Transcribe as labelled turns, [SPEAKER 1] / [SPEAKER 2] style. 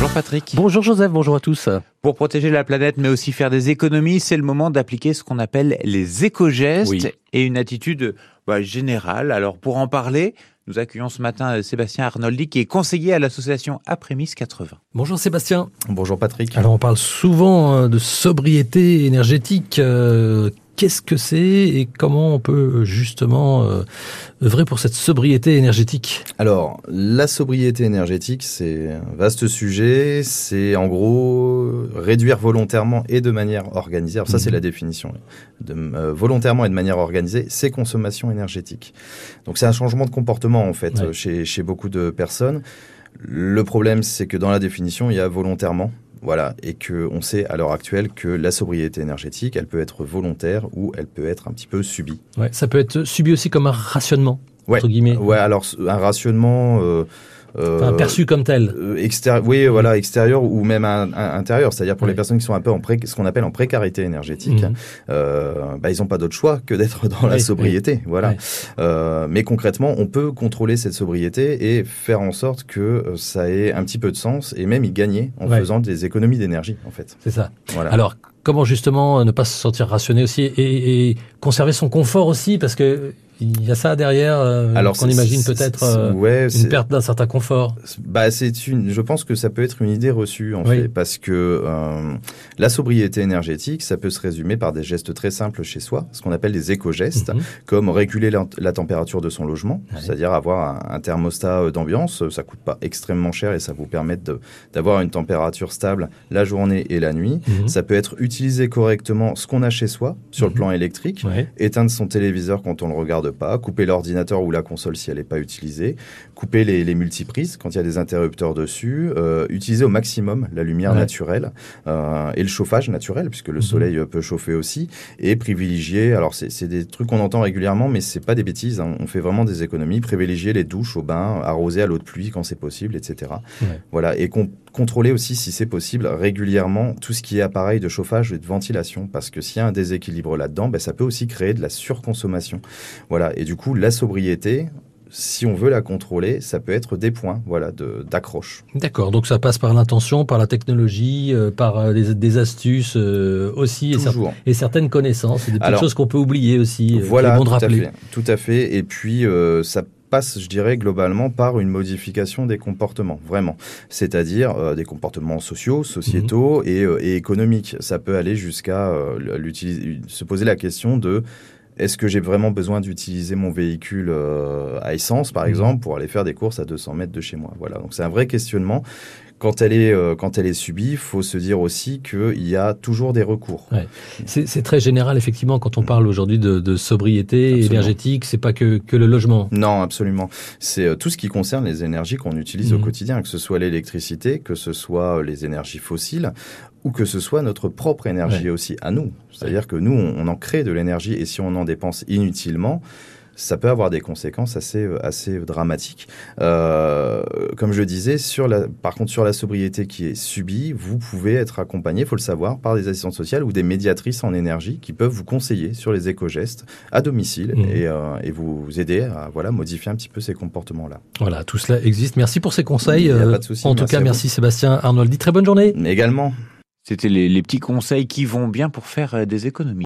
[SPEAKER 1] Bonjour Patrick.
[SPEAKER 2] Bonjour Joseph, bonjour à tous.
[SPEAKER 1] Pour protéger la planète mais aussi faire des économies, c'est le moment d'appliquer ce qu'on appelle les éco-gestes
[SPEAKER 2] Oui.
[SPEAKER 1] et une attitude bah, générale. Alors pour en parler, nous accueillons ce matin euh, Sébastien Arnoldi qui est conseiller à l'association Aprémis 80.
[SPEAKER 2] Bonjour Sébastien.
[SPEAKER 3] Bonjour Patrick.
[SPEAKER 2] Alors on parle souvent euh, de sobriété énergétique. Euh, Qu'est-ce que c'est et comment on peut justement euh, œuvrer pour cette sobriété énergétique?
[SPEAKER 3] Alors, la sobriété énergétique, c'est un vaste sujet. C'est en gros réduire volontairement et de manière organisée. Alors ça, c'est
[SPEAKER 2] Mhm.
[SPEAKER 3] la définition. De, euh, volontairement et de manière organisée, ses consommations énergétiques. Donc c'est un changement de comportement en fait
[SPEAKER 2] Ouais.
[SPEAKER 3] euh, chez, chez beaucoup de personnes. Le problème, c'est que dans la définition, il y a volontairement. Voilà, et que on sait à l'heure actuelle que la sobriété énergétique, elle peut être volontaire ou elle peut être un petit peu subie.
[SPEAKER 2] ouais, Ça peut être subi aussi comme un rationnement,
[SPEAKER 3] Ouais.
[SPEAKER 2] entre guillemets.
[SPEAKER 3] Ouais, alors un rationnement. Euh,
[SPEAKER 2] Enfin, perçu comme tel.
[SPEAKER 3] euh, extérie- oui, voilà, extérieur ou même un- un- intérieur, c'est-à-dire pour les personnes qui sont un peu en pré- ce qu'on appelle en précarité énergétique,
[SPEAKER 2] Mhm.
[SPEAKER 3] euh, bah, ils n'ont pas d'autre choix que d'être dans la
[SPEAKER 2] Oui,
[SPEAKER 3] sobriété, voilà. Euh, mais concrètement, on peut contrôler cette sobriété et faire en sorte que euh, ça ait un petit peu de sens et même y gagner en faisant des économies d'énergie, en fait.
[SPEAKER 2] C'est ça.
[SPEAKER 3] Voilà.
[SPEAKER 2] Alors, comment justement euh, ne pas se sentir rationné aussi et, et conserver son confort aussi? Parce que il y a ça derrière euh, qu'on imagine peut-être euh,
[SPEAKER 3] ouais,
[SPEAKER 2] une perte d'un certain confort.
[SPEAKER 3] Bah, c'est une. Je pense que ça peut être une idée reçue en
[SPEAKER 2] Oui.
[SPEAKER 3] fait, parce que euh, la sobriété énergétique, ça peut se résumer par des gestes très simples chez soi, ce qu'on appelle des éco-gestes,
[SPEAKER 2] Mhm.
[SPEAKER 3] comme réguler la, la température de son logement,
[SPEAKER 2] Ouais.
[SPEAKER 3] c'est-à-dire avoir un, un thermostat euh, d'ambiance. Ça coûte pas extrêmement cher et ça vous permet d'avoir une température stable la journée et la nuit.
[SPEAKER 2] Mhm.
[SPEAKER 3] Ça peut être utiliser correctement ce qu'on a chez soi sur
[SPEAKER 2] Mhm.
[SPEAKER 3] le plan électrique
[SPEAKER 2] Ouais.
[SPEAKER 3] éteindre son téléviseur quand on le regarde pas, couper l'ordinateur ou la console si elle n'est pas utilisée, couper les, les multiprises quand il y a des interrupteurs dessus, euh, utiliser au maximum la lumière
[SPEAKER 2] Ouais.
[SPEAKER 3] naturelle euh, et le chauffage naturel puisque le
[SPEAKER 2] Mhm.
[SPEAKER 3] soleil euh, peut chauffer aussi et privilégier. Alors c'est des trucs qu'on entend régulièrement, mais c'est pas des bêtises. hein, on fait vraiment des économies. Privilégier les douches au bain, arroser à l'eau de pluie quand c'est possible, etc.
[SPEAKER 2] Ouais.
[SPEAKER 3] Voilà et con- contrôler aussi si c'est possible régulièrement tout ce qui est appareil de chauffage et de ventilation parce que s'il y a un déséquilibre là-dedans, ben, ça peut aussi créer de la surconsommation. Voilà et du coup la sobriété, si on veut la contrôler, ça peut être des points voilà de d'accroche.
[SPEAKER 2] D'accord, donc ça passe par l'intention, par la technologie, euh, par euh, des, des astuces euh, aussi, et, cer-
[SPEAKER 3] Toujours.
[SPEAKER 2] et certaines connaissances, et des petites
[SPEAKER 3] Alors,
[SPEAKER 2] choses qu'on peut oublier aussi,
[SPEAKER 3] Voilà,
[SPEAKER 2] bon
[SPEAKER 3] tout à fait, tout à fait. Et puis ça passe, je dirais, globalement par une modification des comportements, vraiment. C'est-à-dire euh, des comportements sociaux, sociétaux
[SPEAKER 2] Mhm.
[SPEAKER 3] et, euh, et économiques. Ça peut aller jusqu'à euh, se poser la question de est-ce que j'ai vraiment besoin d'utiliser mon véhicule à essence, par
[SPEAKER 2] Mhm.
[SPEAKER 3] exemple, pour aller faire des courses à 200 mètres de chez moi? Voilà, donc c'est un vrai questionnement. Quand elle est, euh, quand elle est subie, il faut se dire aussi qu'il y a toujours des recours.
[SPEAKER 2] C'est c'est très général, effectivement, quand on parle aujourd'hui de, de sobriété
[SPEAKER 3] Absolument.
[SPEAKER 2] énergétique, c'est pas que, que le logement.
[SPEAKER 3] Non, absolument. C'est euh, tout ce qui concerne les énergies qu'on utilise au
[SPEAKER 2] Mhm.
[SPEAKER 3] quotidien, que ce soit l'électricité, que ce soit euh, les énergies fossiles, ou que ce soit notre propre énergie aussi à nous. C'est-à-dire que nous, on, on en crée de l'énergie, et si on en dépense inutilement, ça peut avoir des conséquences assez, euh, assez dramatiques. Euh, comme je disais, sur la, par contre, sur la sobriété qui est subie, vous pouvez être accompagné, il faut le savoir, par des assistantes sociales ou des médiatrices en énergie qui peuvent vous conseiller sur les éco-gestes à domicile
[SPEAKER 2] Mhm.
[SPEAKER 3] et, euh, et vous aider à voilà, modifier un petit peu ces comportements-là.
[SPEAKER 2] Voilà, tout cela existe. Merci pour ces conseils.
[SPEAKER 3] Il y a
[SPEAKER 2] Euh,
[SPEAKER 3] pas de souci,
[SPEAKER 2] en tout cas, merci Sébastien Arnoldi. Très bonne journée.
[SPEAKER 3] Également,
[SPEAKER 1] C'était les, les petits conseils qui vont bien pour faire des économies.